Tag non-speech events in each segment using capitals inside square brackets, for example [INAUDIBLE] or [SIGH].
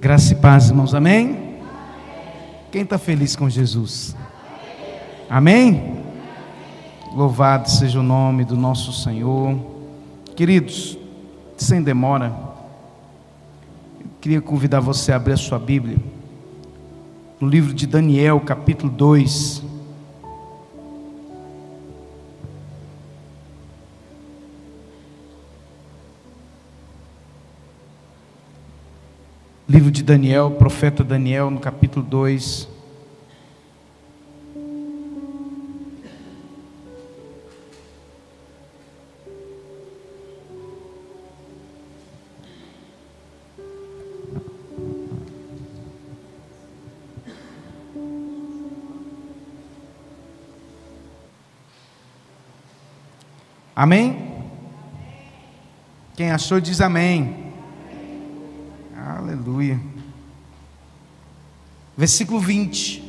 Graça e paz, irmãos, amém? Quem está feliz com Jesus? Amém? Louvado seja o nome do nosso Senhor. Queridos, sem demora, queria convidar você a abrir a sua Bíblia no livro de Daniel, capítulo 2. Livro de Daniel, profeta Daniel, no capítulo 2. Amém? Quem achou diz amém. Aleluia. Versículo 20.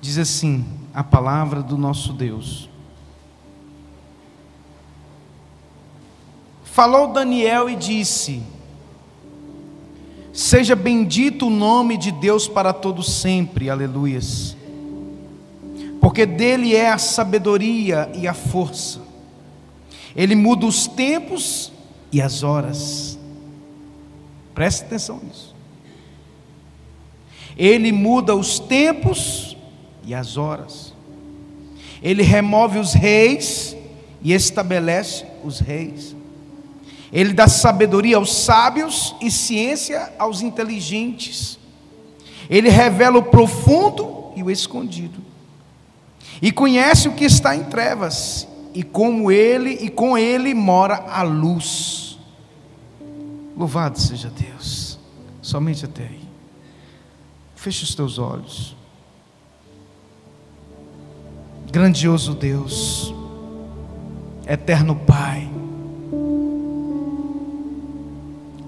Diz assim: a palavra do nosso Deus. Falou Daniel e disse: Seja bendito o nome de Deus para todo sempre. Aleluias porque dele é a sabedoria e a força. Ele muda os tempos e as horas. Preste atenção nisso. Ele muda os tempos e as horas. Ele remove os reis e estabelece os reis. Ele dá sabedoria aos sábios e ciência aos inteligentes. Ele revela o profundo e o escondido e conhece o que está em trevas, e como ele e com ele mora a luz. Louvado seja Deus. Somente até aí. Feche os teus olhos. Grandioso Deus, eterno Pai,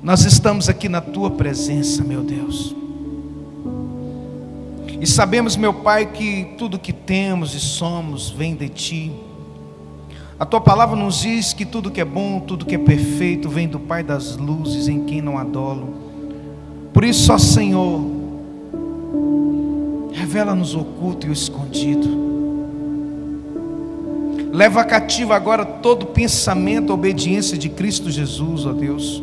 nós estamos aqui na tua presença, meu Deus. E sabemos, meu Pai, que tudo que temos e somos vem de Ti. A Tua palavra nos diz que tudo que é bom, tudo que é perfeito vem do Pai das luzes, em quem não adolo. Por isso, ó Senhor, revela-nos o oculto e o escondido. Leva cativa agora todo pensamento, obediência de Cristo Jesus, ó Deus,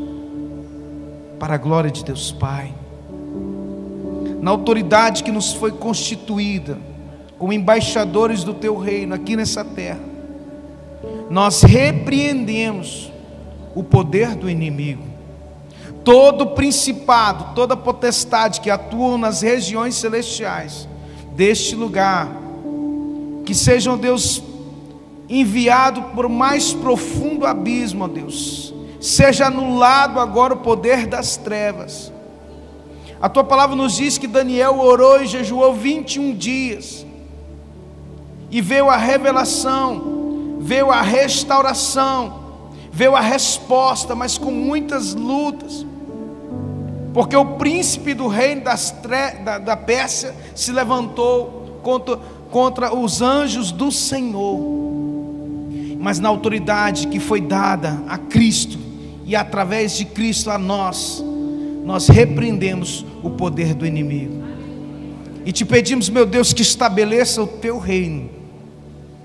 para a glória de Deus Pai na autoridade que nos foi constituída, como embaixadores do teu reino aqui nessa terra, nós repreendemos o poder do inimigo, todo principado, toda potestade que atuam nas regiões celestiais deste lugar, que sejam, Deus, enviado por mais profundo abismo, ó Deus, seja anulado agora o poder das trevas. A tua palavra nos diz que Daniel orou e jejuou 21 dias. E veio a revelação, veio a restauração, veio a resposta, mas com muitas lutas. Porque o príncipe do reino tre... da, da Pérsia se levantou contra, contra os anjos do Senhor. Mas na autoridade que foi dada a Cristo e através de Cristo a nós, nós repreendemos o poder do inimigo. E te pedimos, meu Deus, que estabeleça o teu reino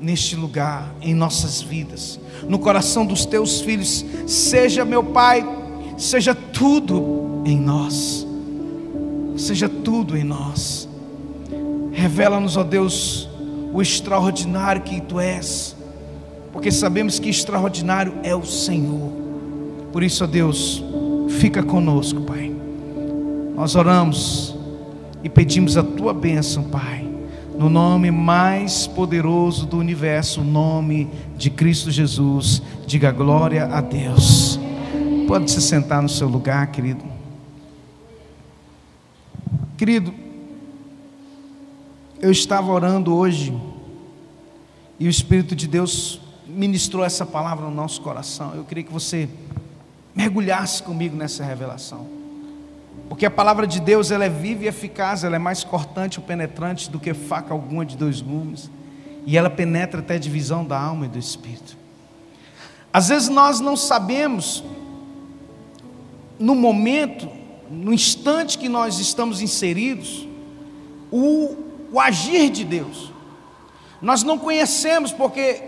neste lugar, em nossas vidas, no coração dos teus filhos. Seja, meu Pai, seja tudo em nós. Seja tudo em nós. Revela-nos, ó Deus, o extraordinário que tu és, porque sabemos que extraordinário é o Senhor. Por isso, ó Deus, fica conosco, Pai. Nós oramos e pedimos a tua bênção, Pai, no nome mais poderoso do universo, o nome de Cristo Jesus. Diga glória a Deus. Pode se sentar no seu lugar, querido. Querido, eu estava orando hoje e o Espírito de Deus ministrou essa palavra no nosso coração. Eu queria que você mergulhasse comigo nessa revelação. Porque a palavra de Deus ela é viva e eficaz, ela é mais cortante e penetrante do que faca alguma de dois gumes, e ela penetra até a divisão da alma e do espírito. Às vezes nós não sabemos no momento, no instante que nós estamos inseridos, o, o agir de Deus. Nós não conhecemos porque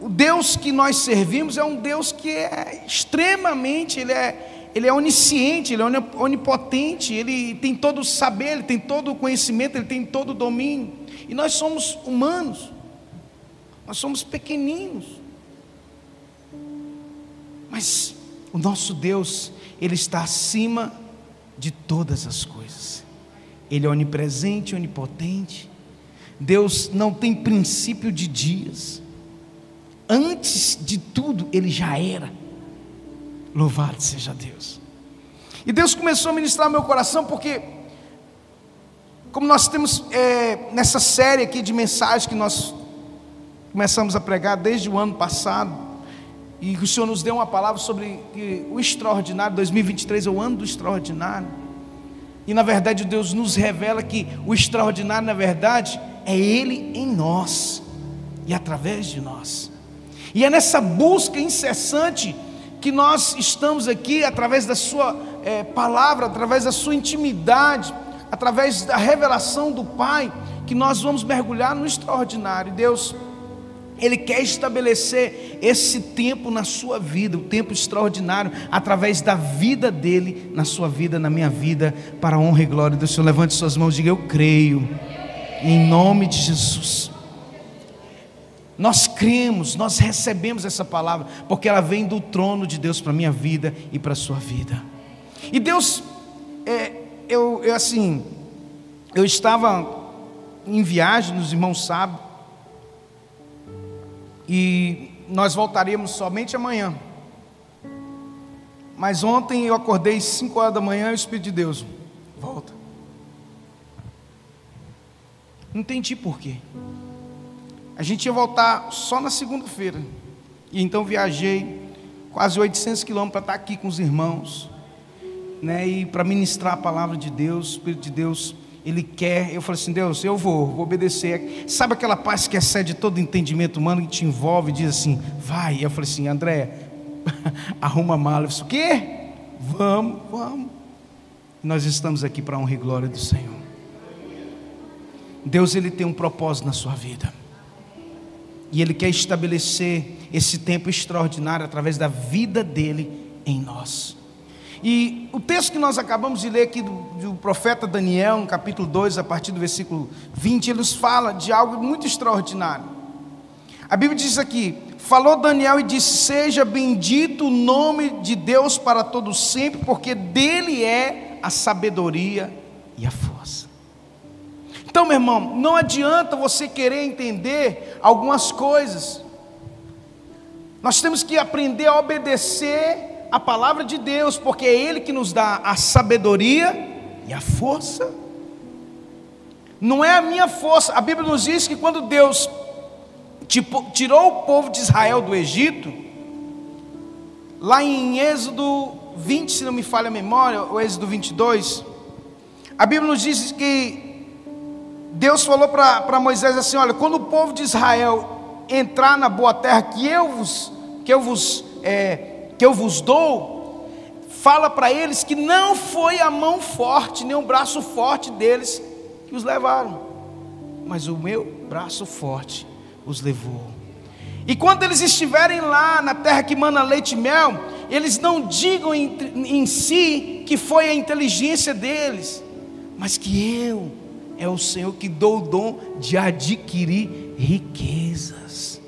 o Deus que nós servimos é um Deus que é extremamente, ele é, ele é onisciente, ele é onipotente, ele tem todo o saber, ele tem todo o conhecimento, ele tem todo o domínio. E nós somos humanos, nós somos pequeninos. Mas o nosso Deus, Ele está acima de todas as coisas. Ele é onipresente, onipotente. Deus não tem princípio de dias. Antes de tudo, Ele já era. Louvado seja Deus. E Deus começou a ministrar meu coração, porque, como nós temos é, nessa série aqui de mensagens que nós começamos a pregar desde o ano passado, e o Senhor nos deu uma palavra sobre o extraordinário, 2023 é o ano do extraordinário. E na verdade Deus nos revela que o extraordinário, na verdade, é Ele em nós e através de nós. E é nessa busca incessante que nós estamos aqui, através da Sua é, palavra, através da Sua intimidade, através da revelação do Pai, que nós vamos mergulhar no extraordinário. Deus ele quer estabelecer esse tempo na sua vida, o tempo extraordinário, através da vida dele, na sua vida, na minha vida, para a honra e glória do Senhor. Levante suas mãos e diga: Eu creio, em nome de Jesus. Nós cremos, nós recebemos essa palavra, porque ela vem do trono de Deus para a minha vida e para a sua vida. E Deus, é, eu, eu assim, eu estava em viagem, os irmãos sabem, e nós voltaremos somente amanhã. Mas ontem eu acordei 5 horas da manhã e o Espírito de Deus, volta. Não entendi por quê. A gente ia voltar só na segunda-feira. E então viajei quase 800 quilômetros para estar aqui com os irmãos. Né, e para ministrar a palavra de Deus, o Espírito de Deus ele quer, eu falei assim, Deus, eu vou, vou obedecer. Sabe aquela paz que excede todo entendimento humano que te envolve e diz assim, vai. Eu falei assim, André, [LAUGHS] arruma a mala. Eu disse, o quê? Vamos, vamos. Nós estamos aqui para a honra e glória do Senhor. Deus ele tem um propósito na sua vida. E ele quer estabelecer esse tempo extraordinário através da vida dele em nós. E o texto que nós acabamos de ler aqui do, do, profeta Daniel, no capítulo 2, a partir do versículo 20, ele nos fala de algo muito extraordinário. A Bíblia diz aqui: Falou Daniel e disse: Seja bendito o nome de Deus para todo sempre, porque dele é a sabedoria e a força. Então, meu irmão, não adianta você querer entender algumas coisas. Nós temos que aprender a obedecer a palavra de Deus, porque é Ele que nos dá a sabedoria e a força. Não é a minha força, a Bíblia nos diz que quando Deus tirou o povo de Israel do Egito, lá em Êxodo 20, se não me falha a memória, ou Êxodo 22, a Bíblia nos diz que Deus falou para Moisés assim: Olha, quando o povo de Israel entrar na boa terra que eu vos, que eu vos é, que eu vos dou, fala para eles que não foi a mão forte, nem o braço forte deles que os levaram, mas o meu braço forte os levou. E quando eles estiverem lá na terra que mana leite e mel, eles não digam em, em si que foi a inteligência deles, mas que eu é o Senhor que dou o dom de adquirir riquezas.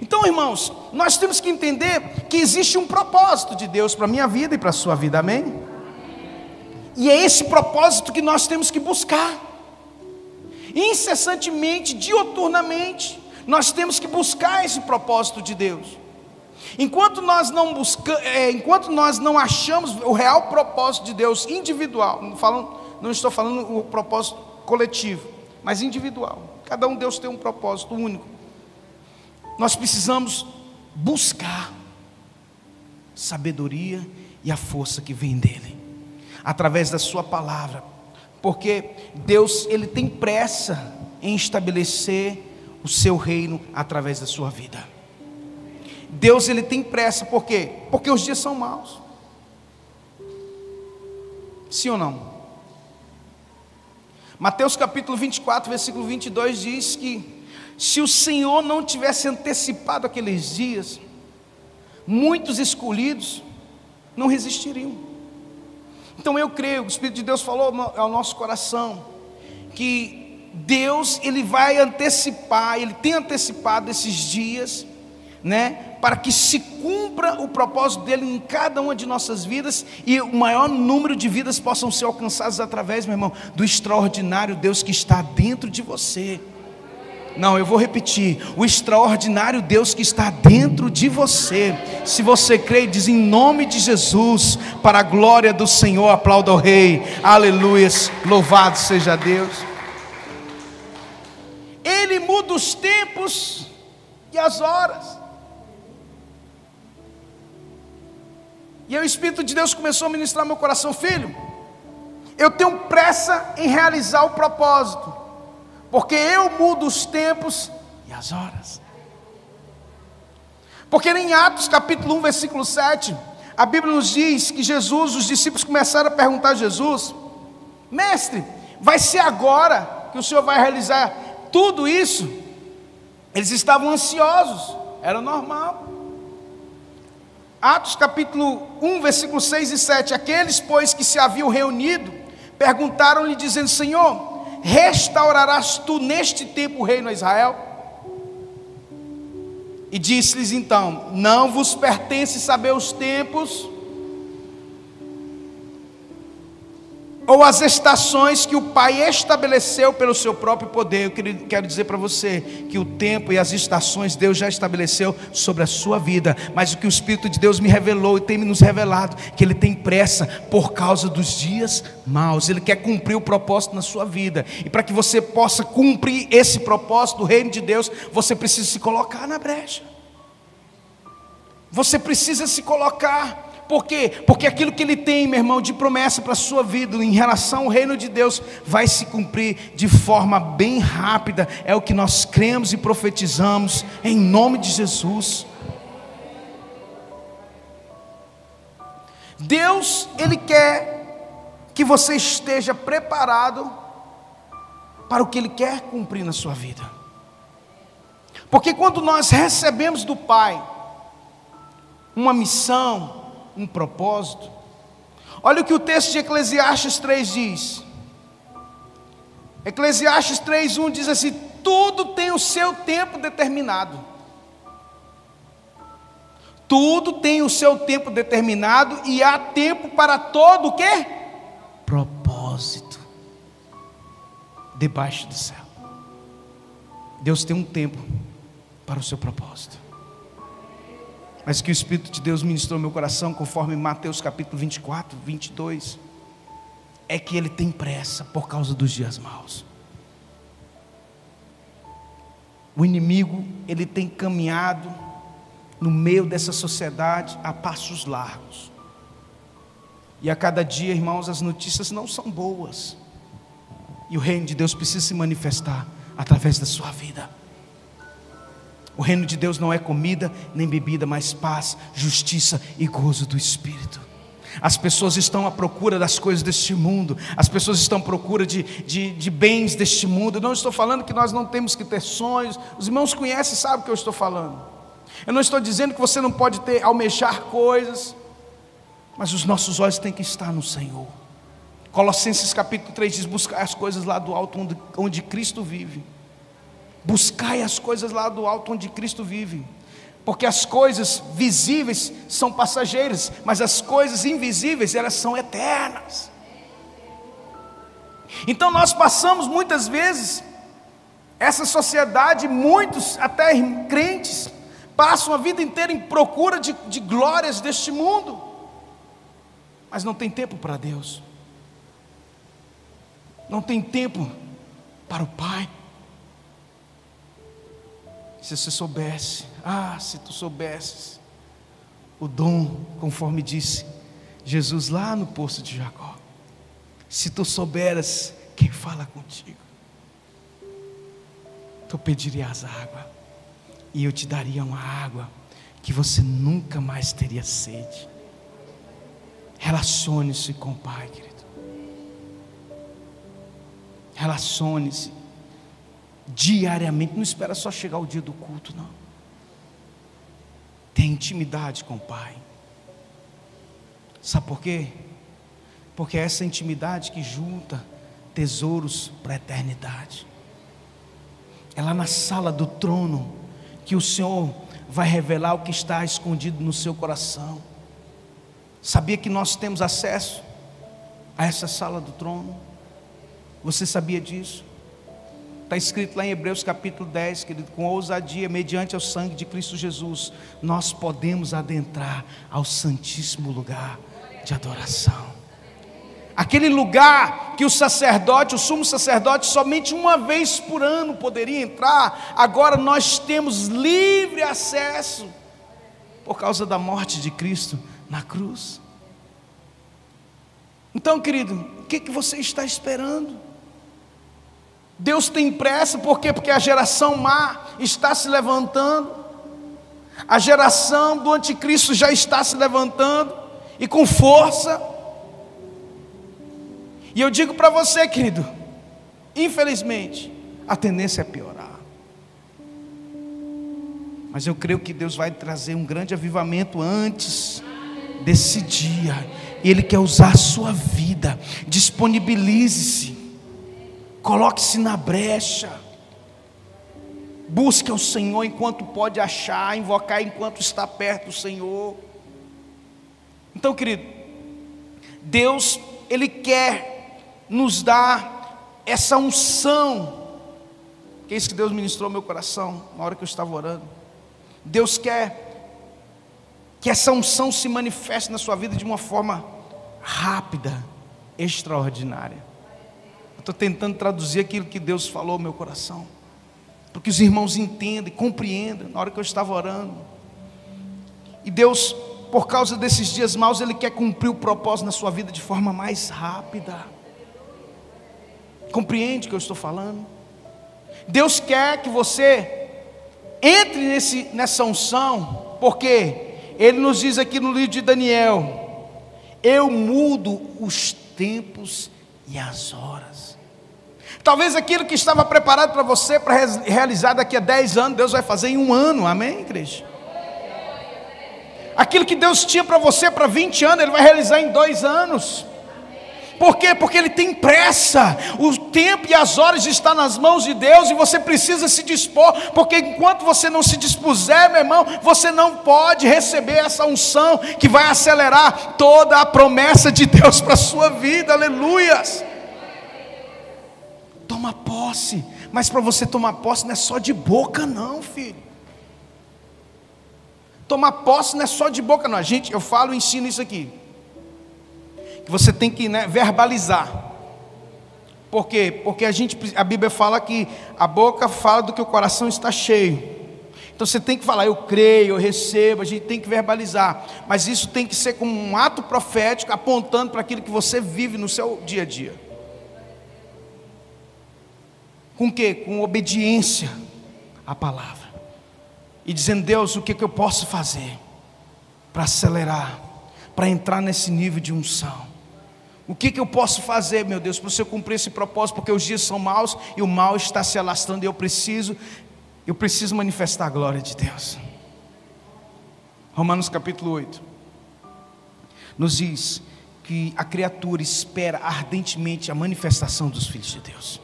Então, irmãos, nós temos que entender que existe um propósito de Deus para a minha vida e para a sua vida, amém? E é esse propósito que nós temos que buscar, incessantemente, dioturnamente, nós temos que buscar esse propósito de Deus. Enquanto nós não buscamos, é, enquanto nós não achamos o real propósito de Deus individual, não, não estou falando o propósito coletivo, mas individual. Cada um Deus tem um propósito único nós precisamos buscar sabedoria e a força que vem dele, através da sua palavra, porque Deus ele tem pressa em estabelecer o seu reino através da sua vida. Deus ele tem pressa, por quê? Porque os dias são maus. Sim ou não? Mateus capítulo 24, versículo 22 diz que se o Senhor não tivesse antecipado aqueles dias, muitos escolhidos não resistiriam. Então eu creio, o Espírito de Deus falou ao nosso coração que Deus ele vai antecipar, ele tem antecipado esses dias, né, para que se cumpra o propósito dele em cada uma de nossas vidas e o maior número de vidas possam ser alcançadas através, meu irmão, do extraordinário Deus que está dentro de você. Não, eu vou repetir. O extraordinário Deus que está dentro de você. Se você crê, diz em nome de Jesus, para a glória do Senhor, aplauda o Rei. Aleluias. Louvado seja Deus. Ele muda os tempos e as horas. E aí o Espírito de Deus começou a ministrar meu coração, filho. Eu tenho pressa em realizar o propósito porque eu mudo os tempos e as horas. Porque em Atos capítulo 1, versículo 7, a Bíblia nos diz que Jesus, os discípulos começaram a perguntar a Jesus: Mestre, vai ser agora que o Senhor vai realizar tudo isso? Eles estavam ansiosos, era normal. Atos capítulo 1, versículo 6 e 7: Aqueles, pois, que se haviam reunido, perguntaram-lhe, dizendo: Senhor, restaurarás tu neste tempo o reino a Israel? E disse-lhes então: Não vos pertence saber os tempos ou as estações que o Pai estabeleceu pelo seu próprio poder. Eu quero dizer para você que o tempo e as estações Deus já estabeleceu sobre a sua vida, mas o que o Espírito de Deus me revelou e tem nos revelado, que Ele tem pressa por causa dos dias maus, Ele quer cumprir o propósito na sua vida, e para que você possa cumprir esse propósito do reino de Deus, você precisa se colocar na brecha, você precisa se colocar por quê? Porque aquilo que ele tem, meu irmão, de promessa para a sua vida em relação ao reino de Deus vai se cumprir de forma bem rápida. É o que nós cremos e profetizamos em nome de Jesus. Deus, ele quer que você esteja preparado para o que ele quer cumprir na sua vida. Porque quando nós recebemos do Pai uma missão, um propósito. Olha o que o texto de Eclesiastes 3 diz. Eclesiastes 3:1 diz assim: tudo tem o seu tempo determinado. Tudo tem o seu tempo determinado e há tempo para todo o que? Propósito. Debaixo do céu. Deus tem um tempo para o seu propósito mas que o Espírito de Deus ministrou meu coração, conforme Mateus capítulo 24, 22, é que ele tem pressa por causa dos dias maus. O inimigo, ele tem caminhado no meio dessa sociedade a passos largos. E a cada dia, irmãos, as notícias não são boas. E o reino de Deus precisa se manifestar através da sua vida. O reino de Deus não é comida nem bebida, mas paz, justiça e gozo do Espírito. As pessoas estão à procura das coisas deste mundo, as pessoas estão à procura de, de, de bens deste mundo. Eu não estou falando que nós não temos que ter sonhos, os irmãos conhecem e sabem o que eu estou falando. Eu não estou dizendo que você não pode ter, almejar coisas, mas os nossos olhos têm que estar no Senhor. Colossenses capítulo 3 diz: buscar as coisas lá do alto onde, onde Cristo vive. Buscai as coisas lá do alto onde Cristo vive. Porque as coisas visíveis são passageiras, mas as coisas invisíveis, elas são eternas. Então nós passamos muitas vezes, essa sociedade, muitos até crentes, passam a vida inteira em procura de, de glórias deste mundo, mas não tem tempo para Deus, não tem tempo para o Pai. Se você soubesse, ah, se tu soubesses, o dom, conforme disse Jesus lá no poço de Jacó, se tu souberas quem fala contigo, tu pedirias água, e eu te daria uma água que você nunca mais teria sede. Relacione-se com o Pai, querido. Relacione-se diariamente. Não espera só chegar o dia do culto, não. Tem intimidade com o Pai. Sabe por quê? Porque é essa intimidade que junta tesouros para a eternidade. É lá na sala do trono que o Senhor vai revelar o que está escondido no seu coração. Sabia que nós temos acesso a essa sala do trono? Você sabia disso? Está escrito lá em Hebreus capítulo 10, querido, com ousadia, mediante o sangue de Cristo Jesus, nós podemos adentrar ao Santíssimo lugar de adoração. Aquele lugar que o sacerdote, o sumo sacerdote, somente uma vez por ano poderia entrar, agora nós temos livre acesso, por causa da morte de Cristo na cruz. Então, querido, o que, que você está esperando? Deus tem pressa, por quê? Porque a geração má está se levantando, a geração do anticristo já está se levantando, e com força. E eu digo para você, querido, infelizmente, a tendência é piorar. Mas eu creio que Deus vai trazer um grande avivamento antes desse dia. E Ele quer usar a sua vida. Disponibilize-se. Coloque-se na brecha. Busque o Senhor enquanto pode achar, invocar enquanto está perto do Senhor. Então, querido, Deus, Ele quer nos dar essa unção, que é isso que Deus ministrou no meu coração, na hora que eu estava orando. Deus quer que essa unção se manifeste na sua vida de uma forma rápida, extraordinária. Estou tentando traduzir aquilo que Deus falou no meu coração, para que os irmãos entendam, compreendam, na hora que eu estava orando. E Deus por causa desses dias maus, Ele quer cumprir o propósito na sua vida de forma mais rápida. Compreende o que eu estou falando? Deus quer que você entre nesse, nessa unção, porque Ele nos diz aqui no livro de Daniel: Eu mudo os tempos e as horas. Talvez aquilo que estava preparado para você para realizar daqui a 10 anos, Deus vai fazer em um ano, amém, igreja? Aquilo que Deus tinha para você para 20 anos, Ele vai realizar em dois anos. Por quê? Porque Ele tem pressa. O tempo e as horas estão nas mãos de Deus e você precisa se dispor, porque enquanto você não se dispuser, meu irmão, você não pode receber essa unção que vai acelerar toda a promessa de Deus para a sua vida. Aleluias. Toma posse, mas para você tomar posse não é só de boca, não, filho. Tomar posse não é só de boca, não. A gente, eu falo ensino isso aqui. Que você tem que né, verbalizar. Por quê? Porque a, gente, a Bíblia fala que a boca fala do que o coração está cheio. Então você tem que falar, eu creio, eu recebo, a gente tem que verbalizar. Mas isso tem que ser como um ato profético apontando para aquilo que você vive no seu dia a dia. Com que? Com obediência à palavra e dizendo: Deus, o que, que eu posso fazer para acelerar, para entrar nesse nível de unção? O que, que eu posso fazer, meu Deus, para o Senhor cumprir esse propósito? Porque os dias são maus e o mal está se alastrando e eu preciso, eu preciso manifestar a glória de Deus. Romanos capítulo 8 nos diz que a criatura espera ardentemente a manifestação dos filhos de Deus.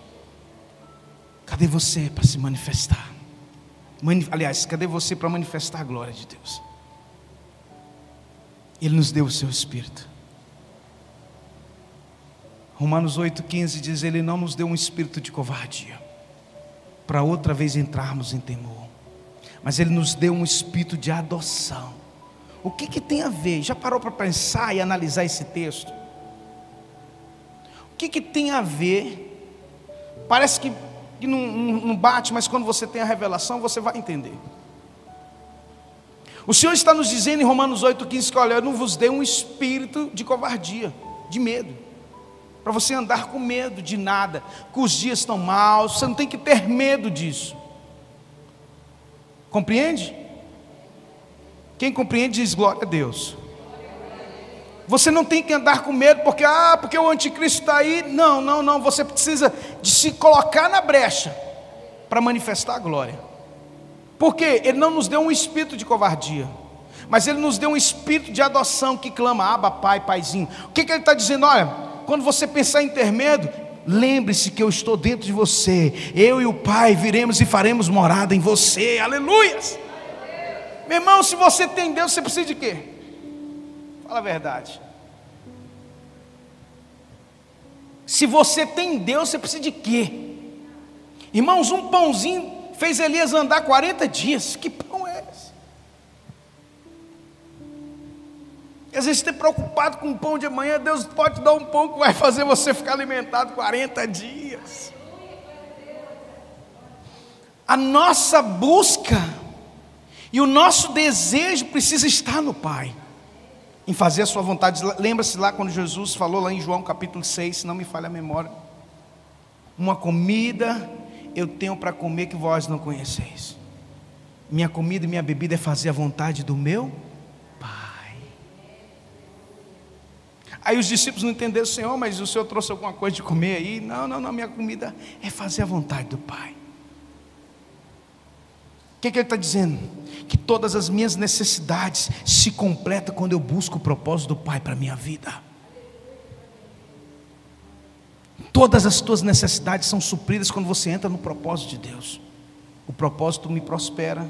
Cadê você para se manifestar? Aliás, cadê você para manifestar a glória de Deus? Ele nos deu o seu Espírito. Romanos 8,15 diz: Ele não nos deu um espírito de covardia, para outra vez entrarmos em temor, mas Ele nos deu um espírito de adoção. O que, que tem a ver? Já parou para pensar e analisar esse texto? O que, que tem a ver? Parece que que não, não, bate, mas quando você tem a revelação, você vai entender. O Senhor está nos dizendo em Romanos 8,15 que olha, eu não vos dei um espírito de covardia, de medo, para você andar com medo de nada, que os dias estão maus, você não tem que ter medo disso. Compreende? Quem compreende diz glória a Deus. Você não tem que andar com medo porque ah, porque o anticristo está aí. Não, não, não. Você precisa de se colocar na brecha para manifestar a glória. Porque ele não nos deu um espírito de covardia, mas ele nos deu um espírito de adoção que clama, aba, pai, paizinho. O que, que ele está dizendo? Olha, quando você pensar em ter medo, lembre-se que eu estou dentro de você. Eu e o Pai viremos e faremos morada em você. Aleluias! Meu irmão, se você tem Deus, você precisa de quê? Fala a verdade. Se você tem Deus, você precisa de quê? Irmãos, um pãozinho fez Elias andar 40 dias. Que Às vezes você preocupado com o pão de amanhã, Deus pode dar um pão que vai fazer você ficar alimentado 40 dias. A nossa busca e o nosso desejo precisa estar no Pai em fazer a sua vontade. Lembra-se lá quando Jesus falou lá em João capítulo 6, se não me falha a memória. Uma comida eu tenho para comer que vós não conheceis. Minha comida e minha bebida é fazer a vontade do meu Aí os discípulos não entenderam, Senhor, mas o Senhor trouxe alguma coisa de comer aí? Não, não, não, minha comida é fazer a vontade do Pai. O que, que ele está dizendo? Que todas as minhas necessidades se completam quando eu busco o propósito do Pai para a minha vida. Todas as tuas necessidades são supridas quando você entra no propósito de Deus. O propósito me prospera,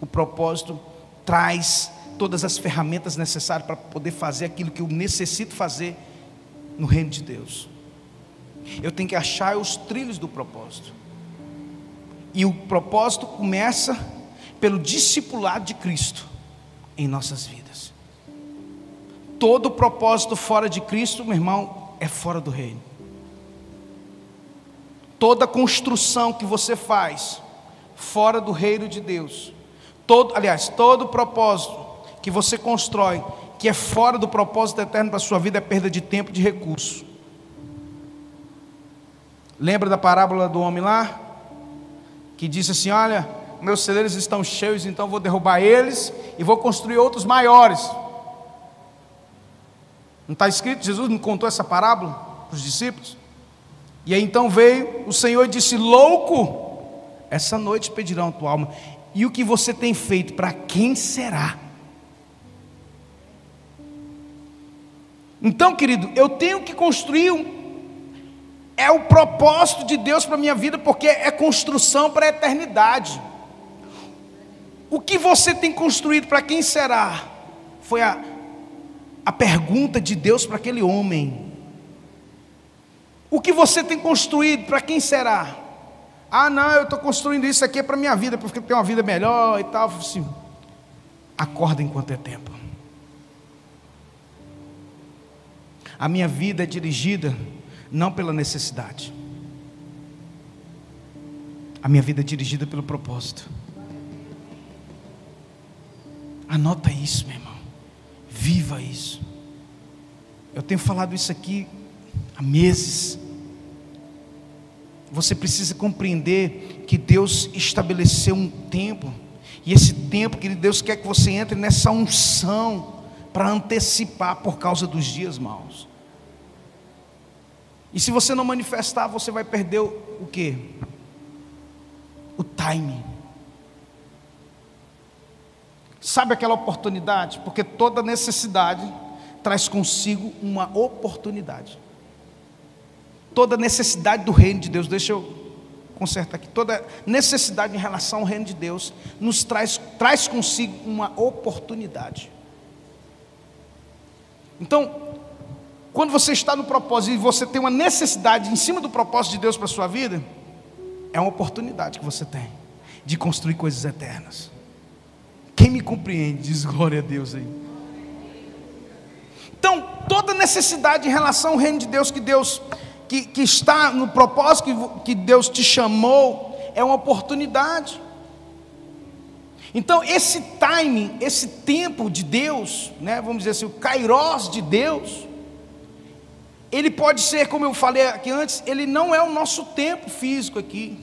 o propósito traz todas as ferramentas necessárias para poder fazer aquilo que eu necessito fazer no reino de Deus. Eu tenho que achar os trilhos do propósito. E o propósito começa pelo discipulado de Cristo em nossas vidas. Todo propósito fora de Cristo, meu irmão, é fora do reino. Toda construção que você faz fora do reino de Deus, todo, aliás, todo propósito que você constrói que é fora do propósito eterno para a sua vida é perda de tempo e de recurso. Lembra da parábola do homem lá? que disse assim: Olha, meus celeiros estão cheios, então vou derrubar eles e vou construir outros maiores. Não está escrito? Jesus não contou essa parábola para os discípulos? E aí então veio o Senhor e disse: Louco, essa noite pedirão a tua alma. E o que você tem feito, para quem será? Então, querido, eu tenho que construir um, é o propósito de Deus para a minha vida, porque é construção para a eternidade. O que você tem construído para quem será? Foi a, a pergunta de Deus para aquele homem. O que você tem construído para quem será? Ah, não, eu estou construindo isso aqui para a minha vida, porque ter uma vida melhor e tal. Assim, acorda enquanto é tempo. A minha vida é dirigida não pela necessidade. A minha vida é dirigida pelo propósito. Anota isso, meu irmão. Viva isso. Eu tenho falado isso aqui há meses. Você precisa compreender que Deus estabeleceu um tempo, e esse tempo que Deus quer que você entre nessa unção para antecipar por causa dos dias maus. E se você não manifestar, você vai perder o, o quê? O timing. Sabe aquela oportunidade? Porque toda necessidade traz consigo uma oportunidade. Toda necessidade do reino de Deus, deixa eu consertar aqui. Toda necessidade em relação ao reino de Deus nos traz, traz consigo uma oportunidade. Então, quando você está no propósito e você tem uma necessidade em cima do propósito de Deus para a sua vida, é uma oportunidade que você tem de construir coisas eternas. Quem me compreende, diz glória a Deus aí. Então, toda necessidade em relação ao reino de Deus que Deus que, que está no propósito que, que Deus te chamou é uma oportunidade. Então, esse timing, esse tempo de Deus, né, vamos dizer assim, o kairos de Deus, ele pode ser, como eu falei aqui antes, ele não é o nosso tempo físico aqui,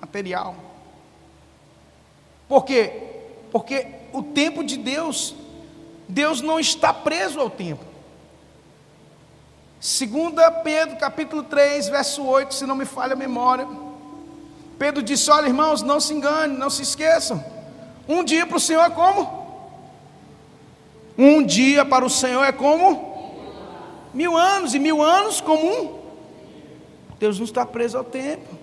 material. Por quê? Porque o tempo de Deus, Deus não está preso ao tempo. Segunda Pedro, capítulo 3, verso 8, se não me falha a memória. Pedro disse: Olha, irmãos, não se engane, não se esqueçam. Um dia para o Senhor é como? Um dia para o Senhor é como? Mil anos, e mil anos como um. Deus não está preso ao tempo.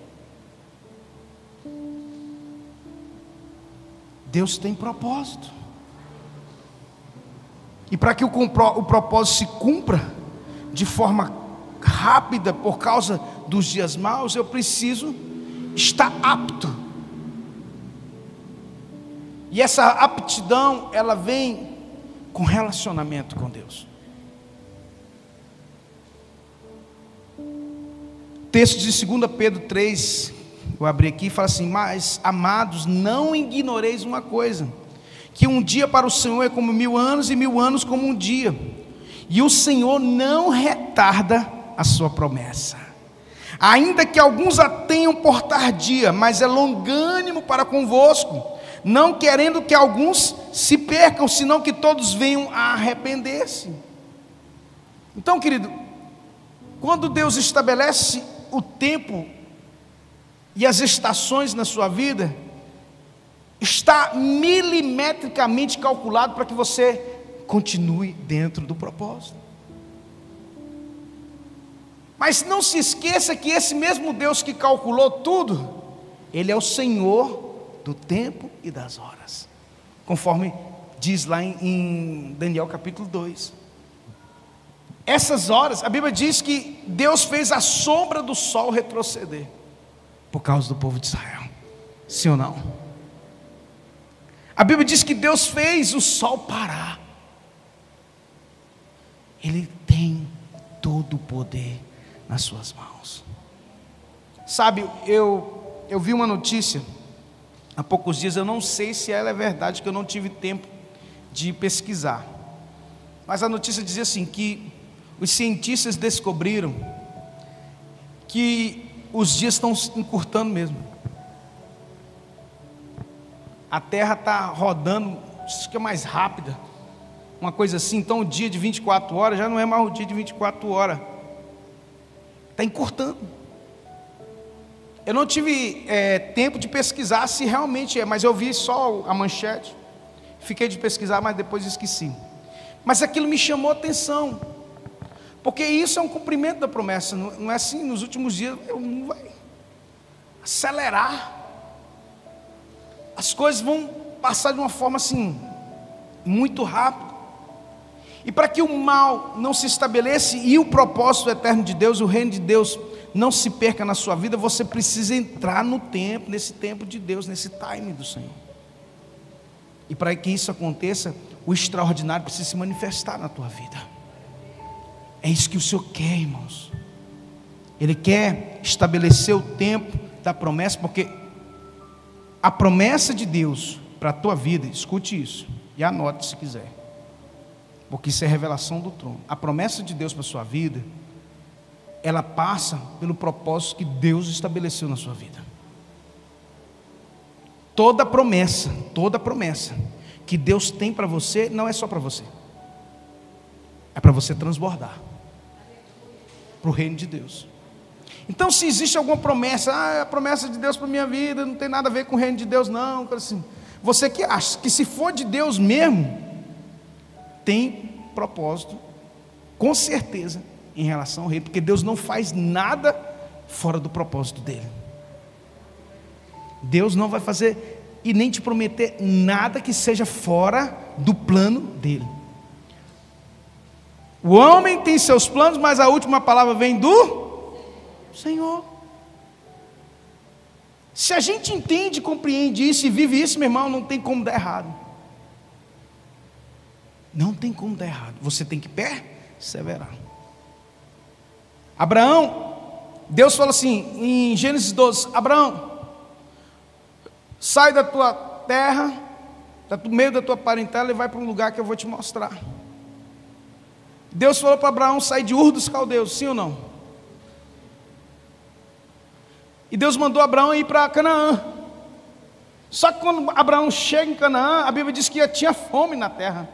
Deus tem propósito. E para que o, o propósito se cumpra de forma rápida por causa dos dias maus, eu preciso estar apto. E essa aptidão, ela vem com relacionamento com Deus. Texto de 2 Pedro 3, vou abrir aqui, fala assim: Mas, amados, não ignoreis uma coisa, que um dia para o Senhor é como mil anos, e mil anos como um dia, e o Senhor não retarda a sua promessa, ainda que alguns a tenham por tardia, mas é longânimo para convosco, não querendo que alguns se percam, senão que todos venham a arrepender-se. Então, querido, quando Deus estabelece o tempo e as estações na sua vida está milimetricamente calculado para que você continue dentro do propósito. Mas não se esqueça que esse mesmo Deus que calculou tudo, Ele é o Senhor do tempo e das horas, conforme diz lá em, Daniel capítulo 2. Essas horas, a Bíblia diz que Deus fez a sombra do sol retroceder por causa do povo de Israel. Sim ou não? A Bíblia diz que Deus fez o sol parar. Ele tem todo o poder nas suas mãos. Sabe, eu eu vi uma notícia há poucos dias, eu não sei se ela é verdade, que eu não tive tempo de pesquisar. Mas a notícia dizia assim que os cientistas descobriram que os dias estão encurtando mesmo. A Terra está rodando, fica mais rápida. Uma coisa assim, então o dia de 24 horas já não é mais o dia de 24 horas. Está encurtando. Eu não tive é, tempo de pesquisar se realmente é, mas eu vi só a manchete. Fiquei de pesquisar, mas depois esqueci. Mas aquilo me chamou a atenção. Porque isso é um cumprimento da promessa, não é assim, nos últimos dias não vai acelerar. As coisas vão passar de uma forma assim, muito rápido. E para que o mal não se estabeleça e o propósito eterno de Deus, o reino de Deus, não se perca na sua vida, você precisa entrar no tempo, nesse tempo de Deus, nesse time do Senhor. E para que isso aconteça, o extraordinário precisa se manifestar na tua vida. É isso que o Senhor quer, irmãos. Ele quer estabelecer o tempo da promessa, porque a promessa de Deus para a tua vida, escute isso e anote se quiser, porque isso é revelação do trono. A promessa de Deus para a sua vida, ela passa pelo propósito que Deus estabeleceu na sua vida. Toda promessa, toda promessa que Deus tem para você, não é só para você, é para você transbordar para o reino de Deus. Então, se existe alguma promessa, ah, é a promessa de Deus para minha vida, não tem nada a ver com o reino de Deus, não. Assim, você que acha que se for de Deus mesmo, tem propósito, com certeza, em relação ao reino, porque Deus não faz nada fora do propósito dele. Deus não vai fazer e nem te prometer nada que seja fora do plano dele. O homem tem seus planos, mas a última palavra vem do Senhor. Se a gente entende, compreende isso e vive isso, meu irmão, não tem como dar errado. Não tem como dar errado. Você tem que perseverar. Abraão, Deus fala assim em Gênesis 12: Abraão, sai da tua terra, do meio da tua parentela e vai para um lugar que eu vou te mostrar. Deus falou para Abraão sair de Ur dos Caldeus, sim ou não? E Deus mandou Abraão ir para Canaã. Só que quando Abraão chega em Canaã, a Bíblia diz que tinha fome na terra.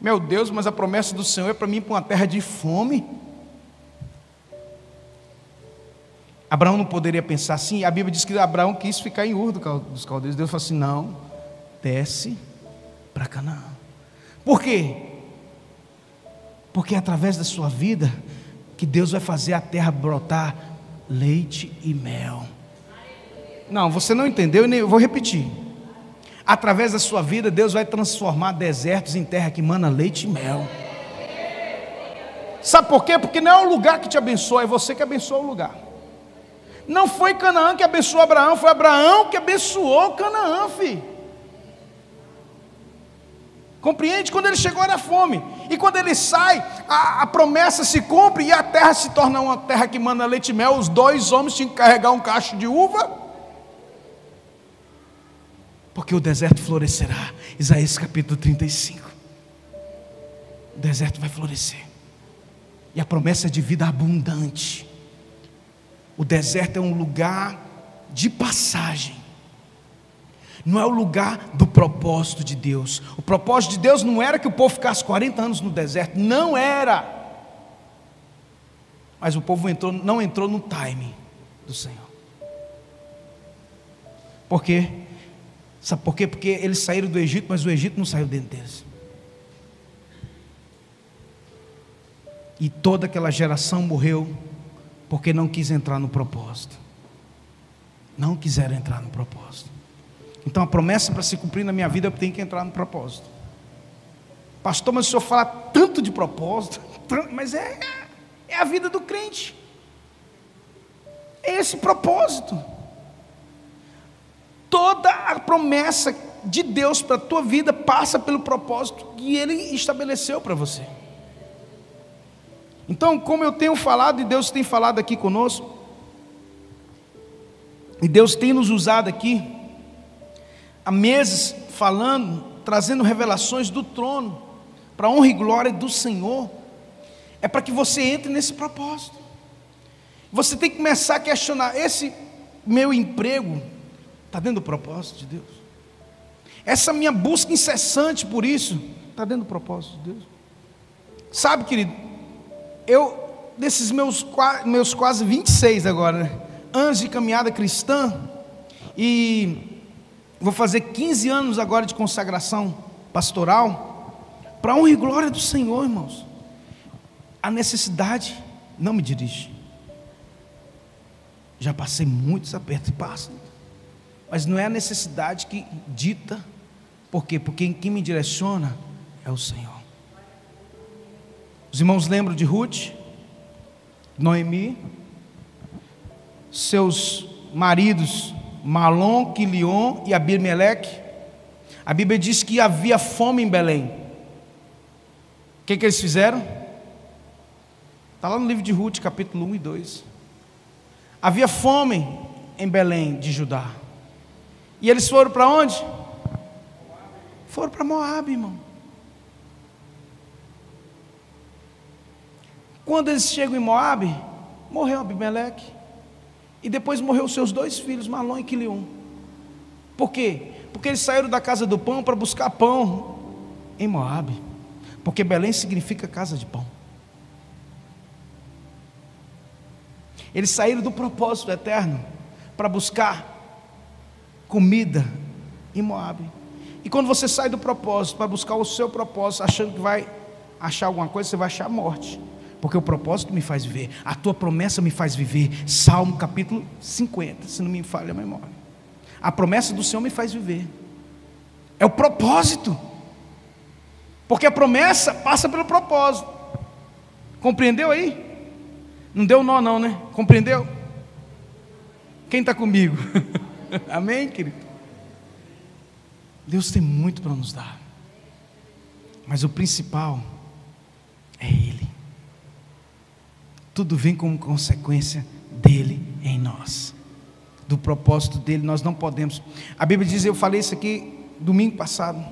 Meu Deus, mas a promessa do Senhor é para mim para uma terra de fome. Abraão não poderia pensar assim. A Bíblia diz que Abraão quis ficar em Ur dos Caldeiros. Deus falou assim: não, desce para Canaã. Por quê? Porque é através da sua vida que Deus vai fazer a terra brotar leite e mel. Não, você não entendeu, eu vou repetir. Através da sua vida, Deus vai transformar desertos em terra que mana leite e mel. Sabe por quê? Porque não é o lugar que te abençoa, é você que abençoa o lugar. Não foi Canaã que abençoou Abraão, foi Abraão que abençoou Canaã, filho. Compreende? Quando ele chegou era fome. E quando ele sai, a, a, promessa se cumpre e a terra se torna uma terra que manda leite e mel. Os dois homens tinham que carregar um cacho de uva porque o deserto florescerá. Isaías capítulo 35. O deserto vai florescer. E a promessa é de vida abundante. O deserto é um lugar de passagem. Não é o lugar do propósito de Deus. O propósito de Deus não era que o povo ficasse 40 anos no deserto, não era. Mas o povo entrou, não entrou no time do Senhor. Por quê? Sabe por quê? Porque eles saíram do Egito, mas o Egito não saiu dentro deles. E toda aquela geração morreu porque não quis entrar no propósito. Não quiseram entrar no propósito. Então a promessa para se cumprir na minha vida tenho que entrar no propósito. Pastor, mas o senhor fala tanto de propósito, [LAUGHS] mas é, é a vida do crente. É esse propósito toda a promessa de Deus para a tua vida passa pelo propósito que Ele estabeleceu para você. Então, como eu tenho falado e Deus tem falado aqui conosco, e Deus tem nos usado aqui, há meses falando, trazendo revelações do trono, para honra e glória do Senhor, é para que você entre nesse propósito. Você tem que começar a questionar: esse meu emprego, Está dentro do propósito de Deus. Essa minha busca incessante por isso, está dentro do propósito de Deus. Sabe, querido, eu, desses meus, meus quase 26 agora, né, anos de caminhada cristã, e vou fazer 15 anos agora de consagração pastoral, para honra e glória do Senhor, irmãos. A necessidade não me dirige. Já passei muitos apertos e passo. Mas não é a necessidade que dita, por quê? Porque quem me direciona é o Senhor. Os irmãos lembram de Ruth, Noemi, seus maridos Malom, Quilion e Abimeleque. A Bíblia diz que havia fome em Belém. O que, que eles fizeram? Está lá no livro de Ruth, capítulo 1 e 2. Havia fome em Belém de Judá. E eles foram para onde? Foram para Moab, irmão. Quando eles chegam em Moab, morreu Abimeleque. E depois morreu seus dois filhos, Malom e Quilion. Por quê? Porque eles saíram da casa do pão para buscar pão em Moab. Porque Belém significa casa de pão. Eles saíram do propósito eterno para buscar comida em Moab. E quando você sai do propósito para buscar o seu propósito, achando que vai achar alguma coisa, você vai achar morte. Porque o propósito me faz viver, a tua promessa me faz viver. Salmo capítulo 50, se não me falha a memória. A promessa do Senhor me faz viver. É o propósito. Porque a promessa passa pelo propósito. Compreendeu aí? Não deu nó, não, né? Compreendeu? Quem está comigo? [LAUGHS] Amém, querido? Deus tem muito para nos dar, mas o principal é Ele. Tudo vem como consequência dele em nós, do propósito dele. Nós não podemos. A Bíblia diz, eu falei isso aqui domingo passado,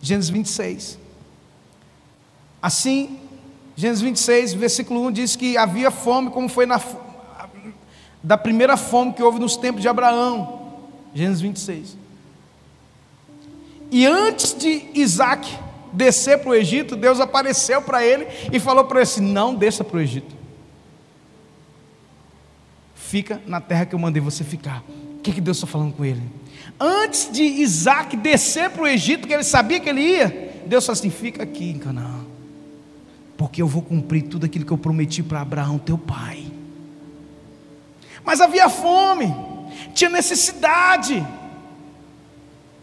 Gênesis 26. Assim, Gênesis 26, versículo 1 diz que havia fome, como foi na, da primeira fome que houve nos tempos de Abraão. Gênesis 26. E antes de Isaac descer para o Egito, Deus apareceu para ele e falou para ele assim: não desça para o Egito. Fica na terra que eu mandei você ficar. O que, que Deus está falando com ele? Antes de Isaac descer para o Egito, que ele sabia que ele ia, Deus falou assim: fica aqui em Canaã, porque eu vou cumprir tudo aquilo que eu prometi para Abraão, teu pai. Mas havia fome, tinha necessidade.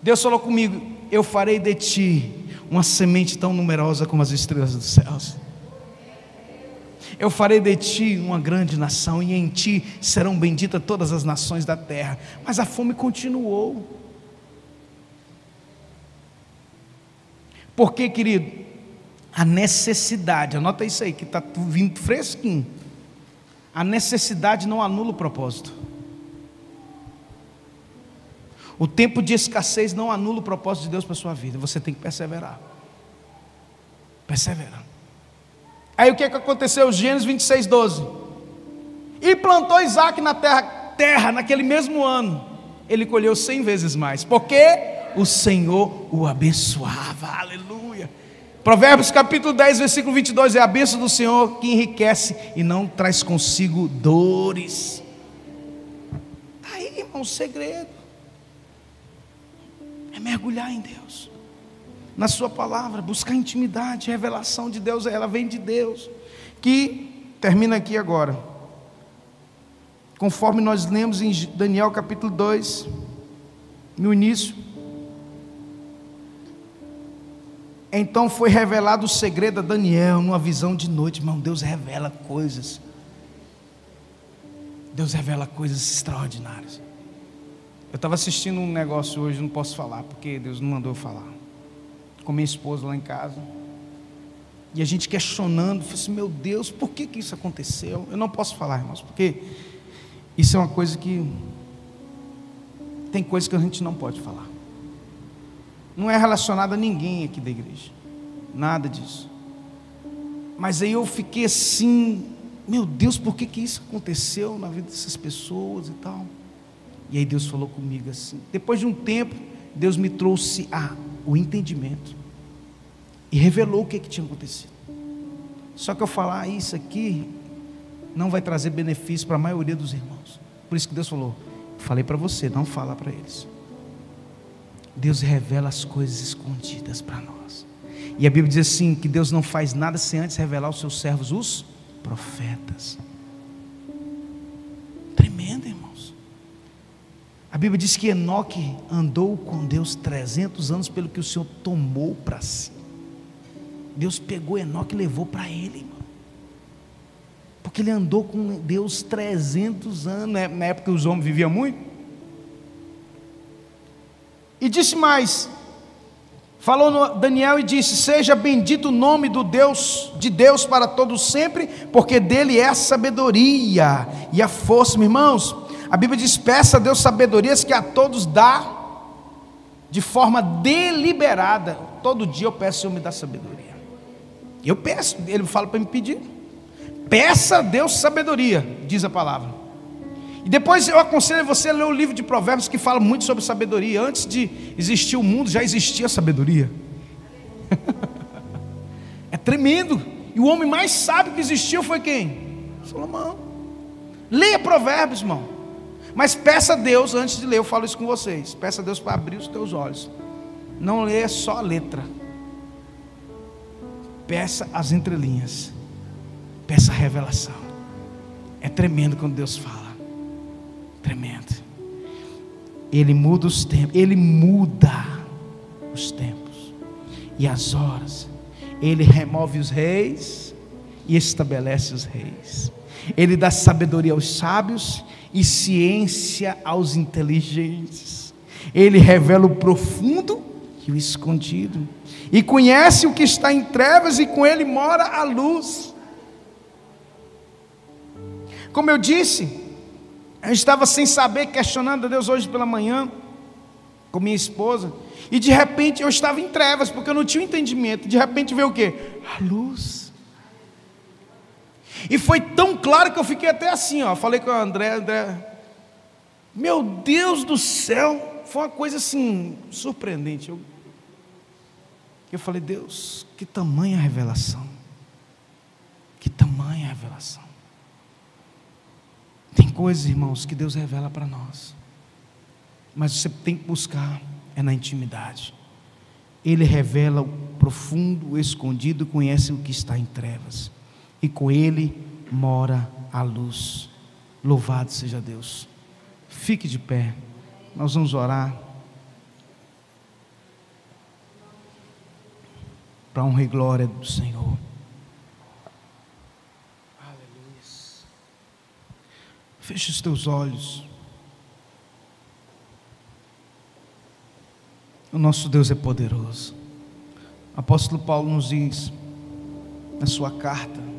Deus falou comigo: Eu farei de ti uma semente tão numerosa como as estrelas dos céus. Eu farei de ti uma grande nação, e em ti serão benditas todas as nações da terra. Mas a fome continuou. Porque, querido, a necessidade, anota isso aí que está vindo fresquinho. A necessidade não anula o propósito. O tempo de escassez não anula o propósito de Deus para a sua vida. Você tem que perseverar. Perseverar. Aí o que, é que aconteceu? Gênesis 26, 12. E plantou Isaac na terra, terra, naquele mesmo ano. Ele colheu cem vezes mais. Porque o Senhor o abençoava. Aleluia. Provérbios capítulo 10, versículo 22. É a bênção do Senhor que enriquece e não traz consigo dores. Está aí, irmão, o segredo é mergulhar em Deus, na Sua palavra, buscar intimidade, revelação de Deus, ela vem de Deus. Que termina aqui agora, conforme nós lemos em Daniel capítulo 2, no início. Então foi revelado o segredo a Daniel numa visão de noite, irmão. Deus revela coisas. Deus revela coisas extraordinárias. Eu estava assistindo um negócio hoje, não posso falar, porque Deus não mandou eu falar. Com minha esposa lá em casa. E a gente questionando, falei assim, meu Deus, por que, que isso aconteceu? Eu não posso falar, irmãos, porque isso é uma coisa que. Tem coisas que a gente não pode falar. Não é relacionado a ninguém aqui da igreja. Nada disso. Mas aí eu fiquei assim, meu Deus, por que, que isso aconteceu na vida dessas pessoas e tal? E aí Deus falou comigo assim. Depois de um tempo, Deus me trouxe a, o entendimento e revelou o que, que tinha acontecido. Só que eu falar isso aqui não vai trazer benefício para a maioria dos irmãos. Por isso que Deus falou: falei para você, não fala para eles. Deus revela as coisas escondidas para nós. E a Bíblia diz assim: que Deus não faz nada sem antes revelar aos seus servos, os profetas. Bíblia diz que Enoque andou com Deus 300 anos pelo que o Senhor tomou para si. Deus pegou Enoque e levou para ele, irmão. Porque ele andou com Deus 300 anos, né? na época os homens viviam muito. E disse mais: Falou Daniel e disse: Seja bendito o nome do Deus, de Deus para todos sempre, porque dele é a sabedoria e a força, meus irmãos. A Bíblia diz: peça a Deus sabedorias que a todos dá de forma deliberada. Todo dia eu peço, Senhor, me dá sabedoria. Eu peço, ele fala para me pedir. Peça a Deus sabedoria, diz a palavra. E depois eu aconselho você a ler o livro de Provérbios que fala muito sobre sabedoria. Antes de existir o mundo, já existia sabedoria. [LAUGHS] é tremendo. E o homem mais sábio que existiu foi quem? Salomão. Leia Provérbios, irmão. Mas peça a Deus, antes de ler, eu falo isso com vocês. Peça a Deus para abrir os teus olhos. Não leia só a letra. Peça as entrelinhas. Peça a revelação. É tremendo quando Deus fala. Tremendo. Ele muda os tempos. Ele muda os tempos e as horas. Ele remove os reis e estabelece os reis. Ele dá sabedoria aos sábios e ciência aos inteligentes. Ele revela o profundo e o escondido, e conhece o que está em trevas, e com ele mora a luz. Como eu disse, eu estava sem saber, questionando a Deus hoje pela manhã, com minha esposa, e de repente eu estava em trevas, porque eu não tinha entendimento. De repente veio o que? A luz. E foi tão claro que eu fiquei até assim, ó. Falei com o André, André. Meu Deus do céu, foi uma coisa assim surpreendente. Eu, Eu falei, Deus, que tamanha revelação. Que tamanha revelação. Tem coisas, irmãos, que Deus revela para nós. Mas você tem que buscar é na intimidade. Ele revela o profundo, o escondido, conhece o que está em trevas. E com ele mora a luz. Louvado seja Deus. Fique de pé. Nós vamos orar. Para honra e glória do Senhor. Aleluia. Feche os teus olhos. O nosso Deus é poderoso. Apóstolo Paulo nos diz, na sua carta,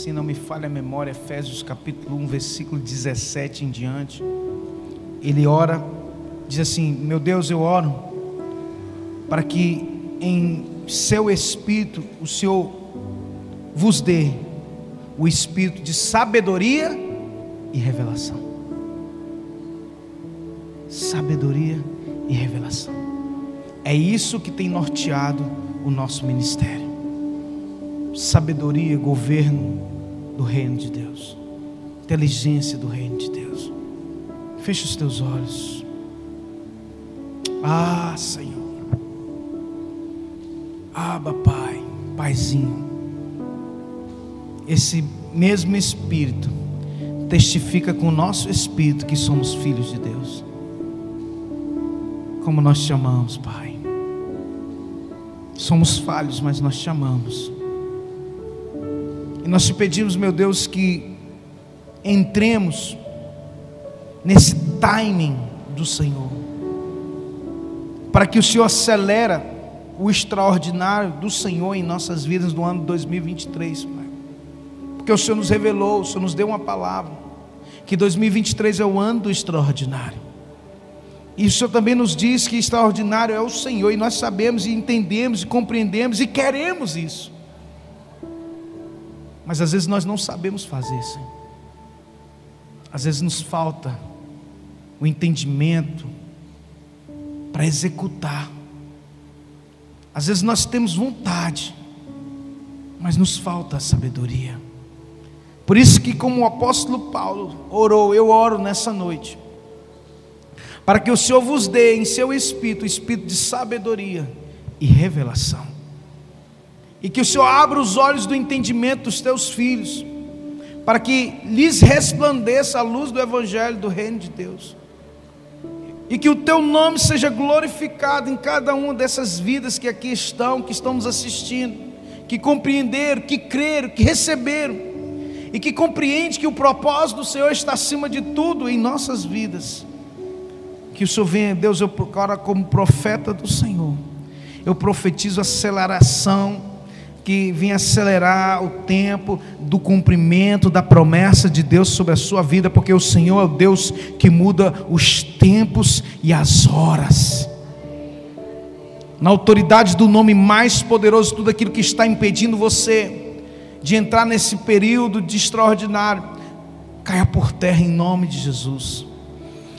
se não me falha a memória, Efésios capítulo 1, versículo 17 em diante, ele ora, diz assim: Meu Deus, eu oro para que em seu espírito o Senhor vos dê o espírito de sabedoria e revelação. Sabedoria e revelação. É isso que tem norteado o nosso ministério. Sabedoria, governo do reino de Deus. Inteligência do reino de Deus. Feche os teus olhos. Ah, Senhor. Aba, Pai, Paizinho. Esse mesmo Espírito testifica com o nosso espírito que somos filhos de Deus como nós te amamos, Pai. Somos falhos, mas nós te amamos. E nós te pedimos, meu Deus, que entremos nesse timing do Senhor, para que o Senhor acelera o extraordinário do Senhor em nossas vidas no ano 2023, Pai. Porque o Senhor nos revelou, o Senhor nos deu uma palavra, que 2023 é o ano do extraordinário. E o Senhor também nos diz que extraordinário é o Senhor, e nós sabemos e entendemos e compreendemos e queremos isso. Mas às vezes nós não sabemos fazer, Senhor. Às vezes nos falta o entendimento para executar. Às vezes nós temos vontade, mas nos falta a sabedoria. Por isso que como o apóstolo Paulo orou, eu oro nessa noite para que o Senhor vos dê em seu espírito, espírito de sabedoria e revelação. E que o Senhor abra os olhos do entendimento dos teus filhos, para que lhes resplandeça a luz do evangelho do reino de Deus. E que o teu nome seja glorificado em cada uma dessas vidas que aqui estão, que estão nos assistindo, que compreenderam, que creram, que receberam, e que compreende que o propósito do Senhor está acima de tudo em nossas vidas que o Senhor venha, Deus, eu procuro como profeta do Senhor. Eu profetizo aceleração, que venha acelerar o tempo do cumprimento da promessa de Deus sobre a sua vida, porque o Senhor é o Deus que muda os tempos e as horas. Na autoridade do nome mais poderoso, tudo aquilo que está impedindo você de entrar nesse período de extraordinário, caia por terra em nome de Jesus.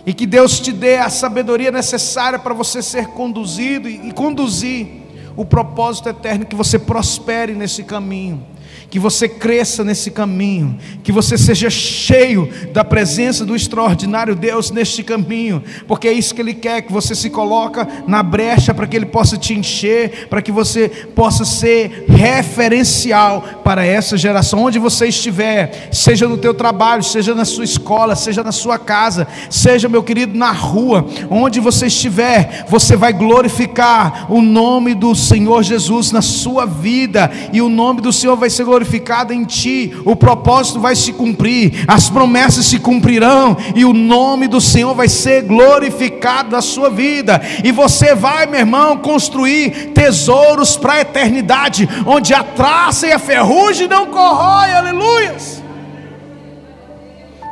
E que Deus te dê a sabedoria necessária para você ser conduzido e conduzir o propósito eterno, que você prospere nesse caminho que você cresça nesse caminho, que você seja cheio da presença do extraordinário Deus neste caminho, porque é isso que Ele quer, que você se coloca na brecha para que Ele possa te encher, para que você possa ser referencial para essa geração, onde você estiver, seja no teu trabalho, seja na sua escola, seja na sua casa, seja, meu querido, na rua, onde você estiver, você vai glorificar o nome do Senhor Jesus na sua vida, e o nome do Senhor vai ser glorificado glorificada em ti, o propósito vai se cumprir, as promessas se cumprirão e o nome do Senhor vai ser glorificado na sua vida. E você vai, meu irmão, construir tesouros para a eternidade, onde a traça e a ferrugem não corrói, aleluias.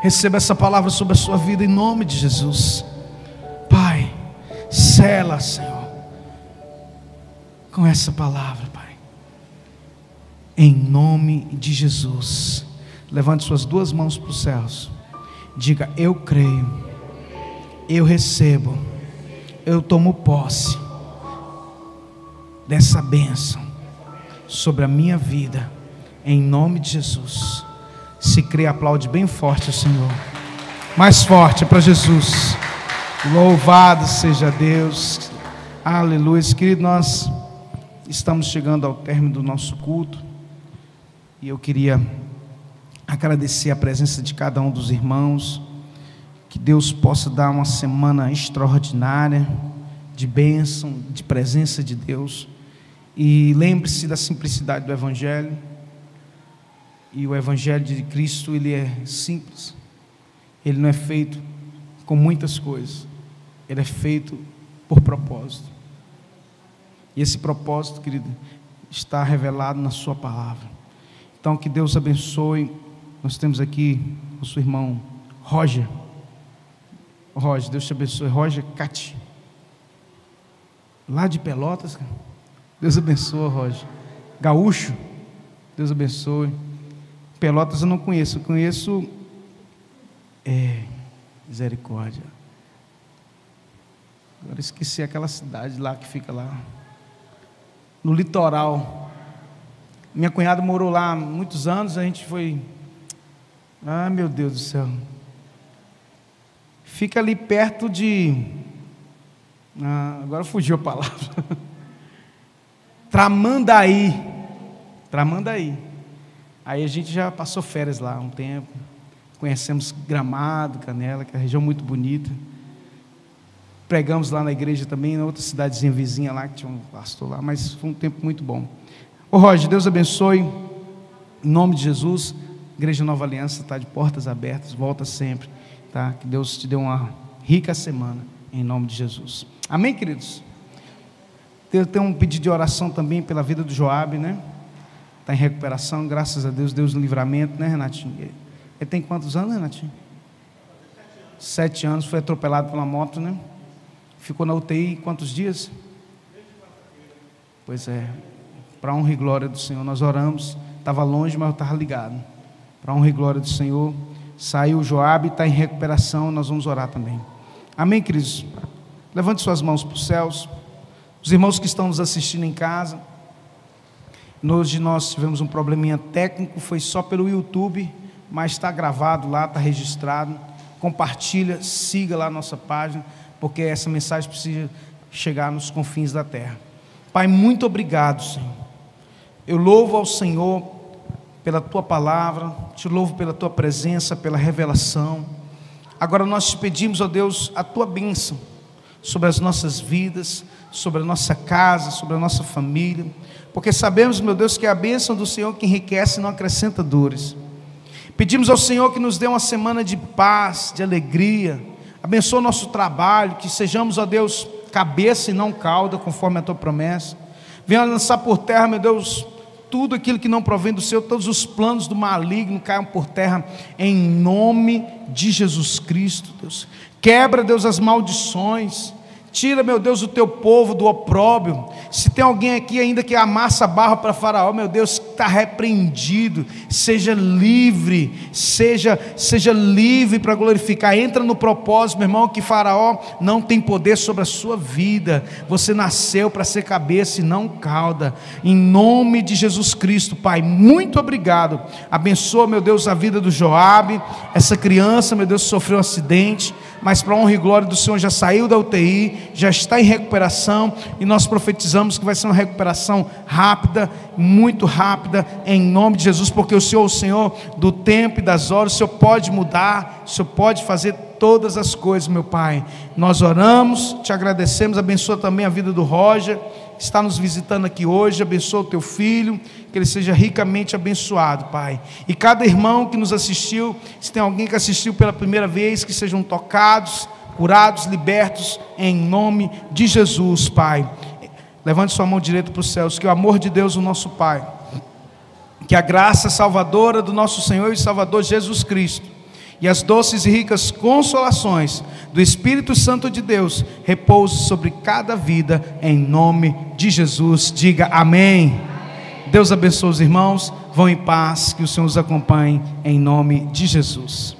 Receba essa palavra sobre a sua vida em nome de Jesus. Pai, cela, Senhor, com essa palavra em nome de Jesus. Levante suas duas mãos para os céus. Diga: Eu creio, eu recebo, eu tomo posse dessa bênção sobre a minha vida, em nome de Jesus. Se crê, aplaude bem forte o Senhor. Mais forte para Jesus. Louvado seja Deus. Aleluia. Querido, nós estamos chegando ao término do nosso culto. E eu queria agradecer a presença de cada um dos irmãos. Que Deus possa dar uma semana extraordinária de bênção, de presença de Deus. E lembre-se da simplicidade do Evangelho. E o Evangelho de Cristo, ele é simples. Ele não é feito com muitas coisas. Ele é feito por propósito. E esse propósito, querido, está revelado na Sua palavra. Então, que Deus abençoe. Nós temos aqui o seu irmão Roger. Roger, Deus te abençoe. Roger Cati. Lá de Pelotas, cara. Deus abençoe, Roger. Gaúcho. Deus abençoe. Pelotas eu não conheço. Eu conheço. É. Misericórdia. Agora esqueci aquela cidade lá que fica lá. No litoral. Minha cunhada morou lá muitos anos, a gente foi. Ah, meu Deus do céu. Fica ali perto de. Ah, agora fugiu a palavra. [LAUGHS] Tramandaí. Tramandaí. Aí a gente já passou férias lá um tempo. Conhecemos Gramado, Canela, que é uma região muito bonita. Pregamos lá na igreja também, na outra cidadezinha vizinha lá, que tinha um pastor lá, mas foi um tempo muito bom. Ô Roger, Deus abençoe. Em nome de Jesus, Igreja Nova Aliança está de portas abertas, volta sempre. Tá? Que Deus te dê uma rica semana, em nome de Jesus. Amém, queridos? Eu tenho um pedido de oração também pela vida do Joab, né? Está em recuperação, graças a Deus, Deus no livramento, né, Renatinho? Ele tem quantos anos, Renatinho? Sete anos, foi atropelado pela moto, né? Ficou na UTI quantos dias? Pois é, para honra e glória do Senhor, nós oramos. Estava longe, mas eu estava ligado. Para honra e glória do Senhor, saiu o Joab, está em recuperação, nós vamos orar também. Amém, queridos? Levante suas mãos para os céus. Os irmãos que estão nos assistindo em casa, hoje nós tivemos um probleminha técnico, foi só pelo YouTube, mas está gravado lá, está registrado. Compartilha, siga lá a nossa página, porque essa mensagem precisa chegar nos confins da terra. Pai, muito obrigado, Senhor. Eu louvo ao Senhor pela tua palavra, te louvo pela tua presença, pela revelação. Agora nós te pedimos, ó Deus, a tua bênção sobre as nossas vidas, sobre a nossa casa, sobre a nossa família, porque sabemos, meu Deus, que é a bênção do Senhor que enriquece e não acrescenta dores. Pedimos ao Senhor que nos dê uma semana de paz, de alegria, abençoa o nosso trabalho, que sejamos, ó Deus, cabeça e não cauda, conforme a tua promessa. Venha lançar por terra, meu Deus, tudo aquilo que não provém do Senhor, todos os planos do maligno caiam por terra, em nome de Jesus Cristo, Deus. Quebra, Deus, as maldições. Tira, meu Deus, o teu povo do opróbrio. Se tem alguém aqui ainda que amassa barro para Faraó, meu Deus, está repreendido. Seja livre, seja, seja livre para glorificar. Entra no propósito, meu irmão, que Faraó não tem poder sobre a sua vida. Você nasceu para ser cabeça e não cauda. Em nome de Jesus Cristo, Pai, muito obrigado. Abençoa, meu Deus, a vida do Joabe. Essa criança, meu Deus, sofreu um acidente mas para honra e glória do Senhor já saiu da UTI, já está em recuperação e nós profetizamos que vai ser uma recuperação rápida, muito rápida, em nome de Jesus, porque o Senhor, o Senhor do tempo e das horas, o Senhor pode mudar, o Senhor pode fazer todas as coisas, meu Pai. Nós oramos, te agradecemos, abençoa também a vida do Roger está nos visitando aqui hoje, abençoa o teu filho, que ele seja ricamente abençoado, Pai. E cada irmão que nos assistiu, se tem alguém que assistiu pela primeira vez, que sejam tocados, curados, libertos, em nome de Jesus, Pai. Levante sua mão direita para os céus, que o amor de Deus, o nosso Pai, que a graça salvadora do nosso Senhor e Salvador Jesus Cristo, e as doces e ricas consolações do Espírito Santo de Deus repouse sobre cada vida, em nome de Jesus. Diga amém. Deus abençoe os irmãos. Vão em paz, que o Senhor os acompanhe, em nome de Jesus.